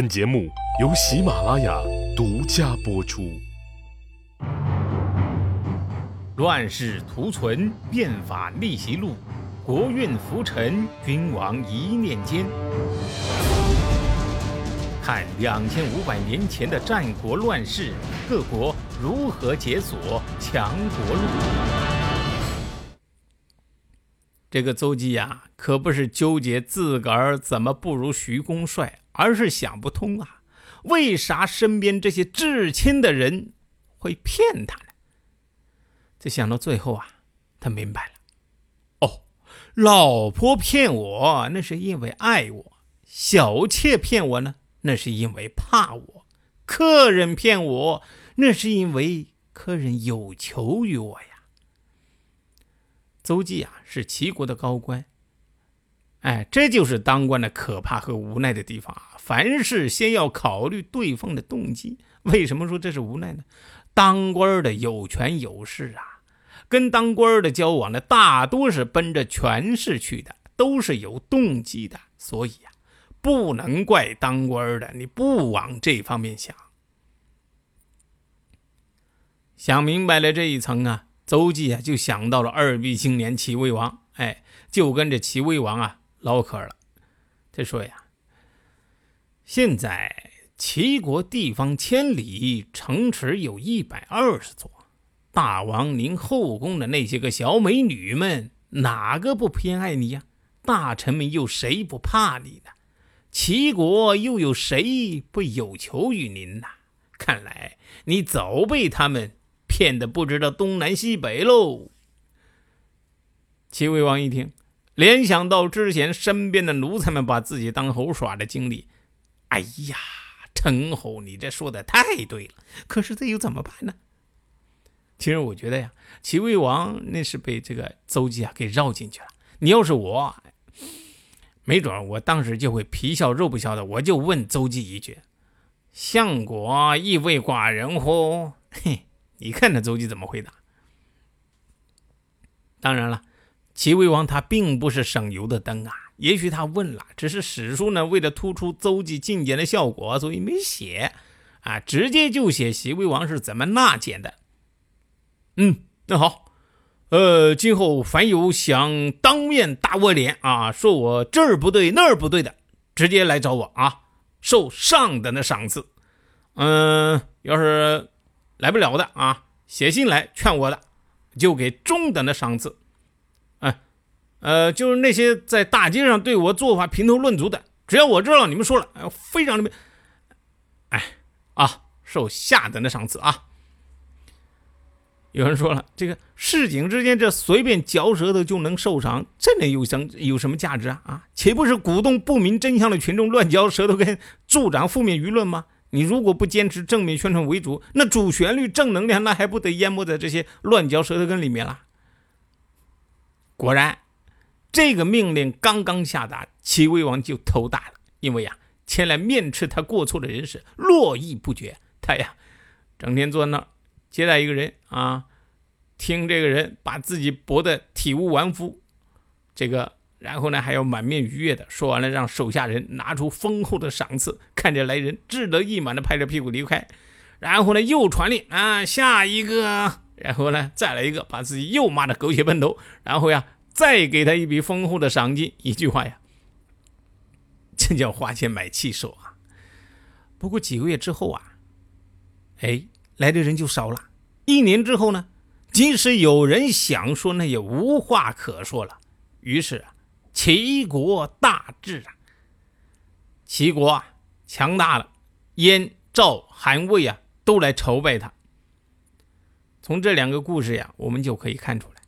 本节目由喜马拉雅独家播出。乱世图存，变法逆袭录，国运浮沉，君王一念间。看两千五百年前的战国乱世，各国如何解锁强国路。这个邹忌呀，可不是纠结自个儿怎么不如徐公帅。而是想不通啊，为啥身边这些至亲的人会骗他呢？这想到最后啊，他明白了。哦，老婆骗我那是因为爱我，小妾骗我呢那是因为怕我，客人骗我那是因为客人有求于我呀。邹忌啊，是齐国的高官。哎，这就是当官的可怕和无奈的地方啊！凡事先要考虑对方的动机。为什么说这是无奈呢？当官的有权有势啊，跟当官的交往的大多是奔着权势去的，都是有动机的。所以呀，不能怪当官的你不往这方面想。想明白了这一层啊，邹忌啊就想到了二逼青年齐威王，哎，就跟着齐威王啊。唠嗑了，他说呀：“现在齐国地方千里，城池有一百二十座。大王您后宫的那些个小美女们，哪个不偏爱你呀？大臣们又谁不怕你呢？齐国又有谁不有求于您呢？看来你早被他们骗得不知道东南西北喽。”齐威王一听。联想到之前身边的奴才们把自己当猴耍的经历，哎呀，陈侯，你这说的太对了。可是这又怎么办呢？其实我觉得呀，齐威王那是被这个邹忌啊给绕进去了。你要是我，没准我当时就会皮笑肉不笑的，我就问邹忌一句：“相国亦为寡人乎？”嘿，你看那邹忌怎么回答？当然了。齐威王他并不是省油的灯啊，也许他问了，只是史书呢为了突出邹忌进谏的效果，所以没写，啊，直接就写齐威王是怎么纳谏的。嗯，那好，呃，今后凡有想当面打我脸啊，说我这儿不对那儿不对的，直接来找我啊，受上等的赏赐。嗯，要是来不了的啊，写信来劝我的，就给中等的赏赐。呃，就是那些在大街上对我做法评头论足的，只要我知道你们说了，非常的，哎啊，受下等的赏赐啊。有人说了，这个市井之间这随便嚼舌头就能受赏，这能有什有什么价值啊？啊，岂不是鼓动不明真相的群众乱嚼舌头，跟助长负面舆论吗？你如果不坚持正面宣传为主，那主旋律正能量那还不得淹没在这些乱嚼舌头根里面了？果然。这个命令刚刚下达，齐威王就头大了，因为呀，前来面斥他过错的人是络绎不绝。他呀，整天坐那儿接待一个人啊，听这个人把自己驳得体无完肤，这个，然后呢还要满面愉悦的说完了，让手下人拿出丰厚的赏赐，看着来人志得意满的拍着屁股离开，然后呢又传令啊，下一个，然后呢再来一个，把自己又骂得狗血喷头，然后呀。再给他一笔丰厚的赏金，一句话呀，这叫花钱买气受啊！不过几个月之后啊，哎，来的人就少了。一年之后呢，即使有人想说，那也无话可说了。于是啊，齐国大治啊，齐国啊强大了，燕、赵、韩、魏啊都来朝拜他。从这两个故事呀，我们就可以看出来。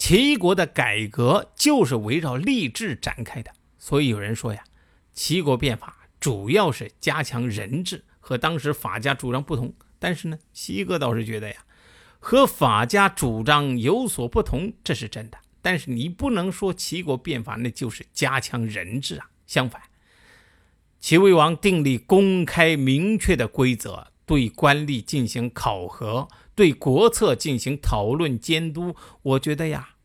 齐国的改革就是围绕吏治展开的，所以有人说呀，齐国变法主要是加强人治，和当时法家主张不同。但是呢，西哥倒是觉得呀，和法家主张有所不同，这是真的。但是你不能说齐国变法那就是加强人治啊。相反，齐威王订立公开明确的规则，对官吏进行考核。对国策进行讨论监督，我觉得呀，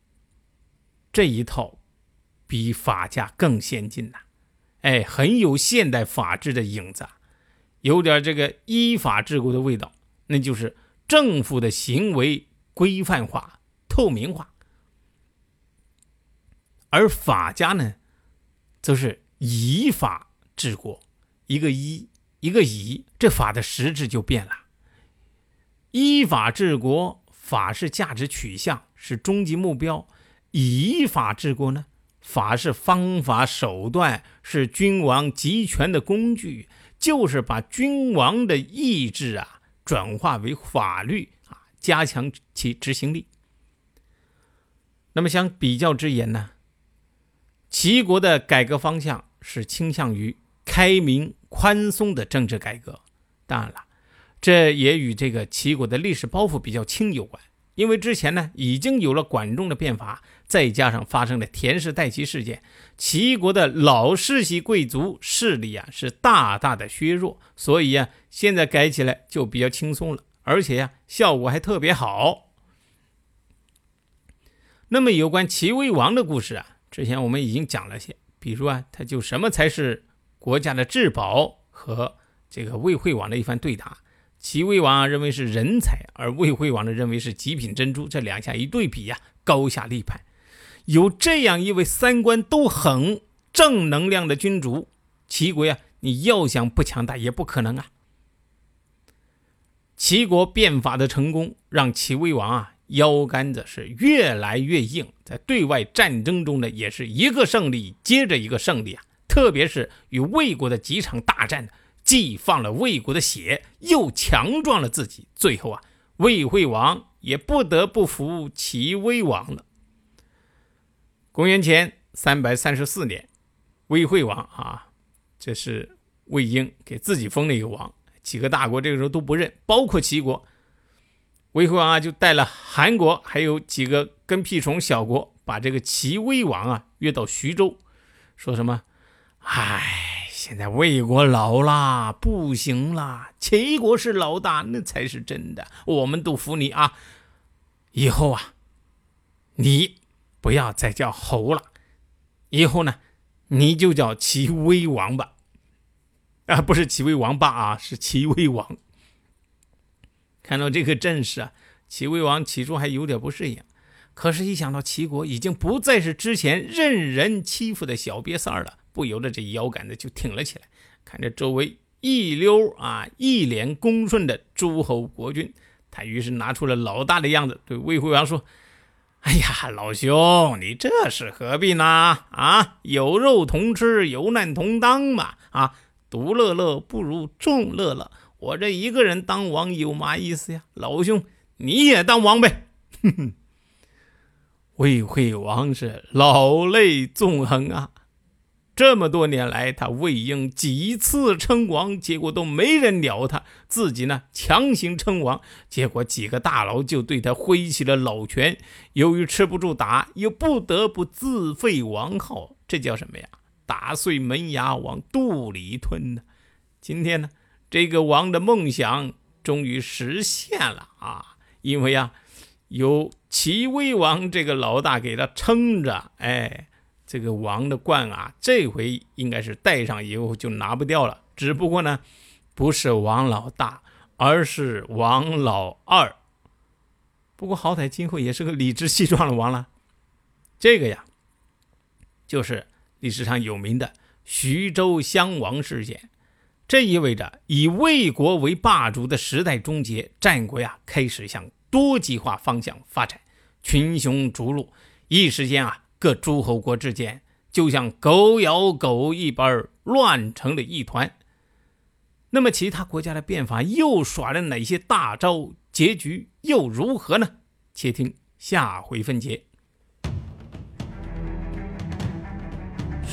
这一套比法家更先进呐。哎，很有现代法治的影子，有点这个依法治国的味道，那就是政府的行为规范化、透明化。而法家呢，则是以法治国，一个依，一个以，这法的实质就变了。依法治国，法是价值取向，是终极目标；以法治国呢，法是方法手段，是君王集权的工具，就是把君王的意志啊转化为法律啊，加强其执行力。那么，相比较之言呢？齐国的改革方向是倾向于开明宽松的政治改革，当然了，这也与这个齐国的历史包袱比较轻有关。因为之前呢已经有了管仲的变法，再加上发生了田氏代齐事件，齐国的老世袭贵族势力啊是大大的削弱，所以啊现在改起来就比较轻松了，而且呀效果还特别好。那么有关齐威王的故事啊。之前我们已经讲了些，比如啊，他就什么才是国家的至宝和这个魏惠王的一番对答。齐威王认为是人才，而魏惠王呢认为是极品珍珠。这两下一对比呀，高下立判。有这样一位三观都很正能量的君主，齐国呀，你要想不强大也不可能啊。齐国变法的成功，让齐威王啊。腰杆子是越来越硬，在对外战争中呢，也是一个胜利接着一个胜利啊！特别是与魏国的几场大战，既放了魏国的血，又强壮了自己。最后啊，魏惠王也不得不服齐威王了。公元前三百三十四年，魏惠王啊，这是魏婴给自己封了一个王，几个大国这个时候都不认，包括齐国。魏惠王啊，就带了韩国还有几个跟屁虫小国，把这个齐威王啊约到徐州，说什么？哎，现在魏国老了，不行了，齐国是老大，那才是真的，我们都服你啊！以后啊，你不要再叫侯了，以后呢，你就叫齐威王吧。啊，不是齐威王霸啊，是齐威王。看到这个阵势啊，齐威王起初还有点不适应，可是，一想到齐国已经不再是之前任人欺负的小瘪三儿了，不由得这腰杆子就挺了起来。看着周围一溜啊一脸恭顺的诸侯国君，他于是拿出了老大的样子，对魏惠王说：“哎呀，老兄，你这是何必呢？啊，有肉同吃，有难同当嘛！啊，独乐乐不如众乐乐。”我这一个人当王有嘛意思呀？老兄，你也当王呗！哼哼。魏惠王是老泪纵横啊！这么多年来，他魏婴几次称王，结果都没人鸟他，自己呢强行称王，结果几个大佬就对他挥起了老拳。由于吃不住打，又不得不自废王号，这叫什么呀？打碎门牙往肚里吞呢！今天呢？这个王的梦想终于实现了啊！因为呀，有齐威王这个老大给他撑着，哎，这个王的冠啊，这回应该是戴上以后就拿不掉了。只不过呢，不是王老大，而是王老二。不过好歹今后也是个理直气壮的王了。这个呀，就是历史上有名的徐州襄王事件。这意味着以魏国为霸主的时代终结，战国呀开始向多极化方向发展，群雄逐鹿，一时间啊各诸侯国之间就像狗咬狗一般乱成了一团。那么其他国家的变法又耍了哪些大招？结局又如何呢？且听下回分解。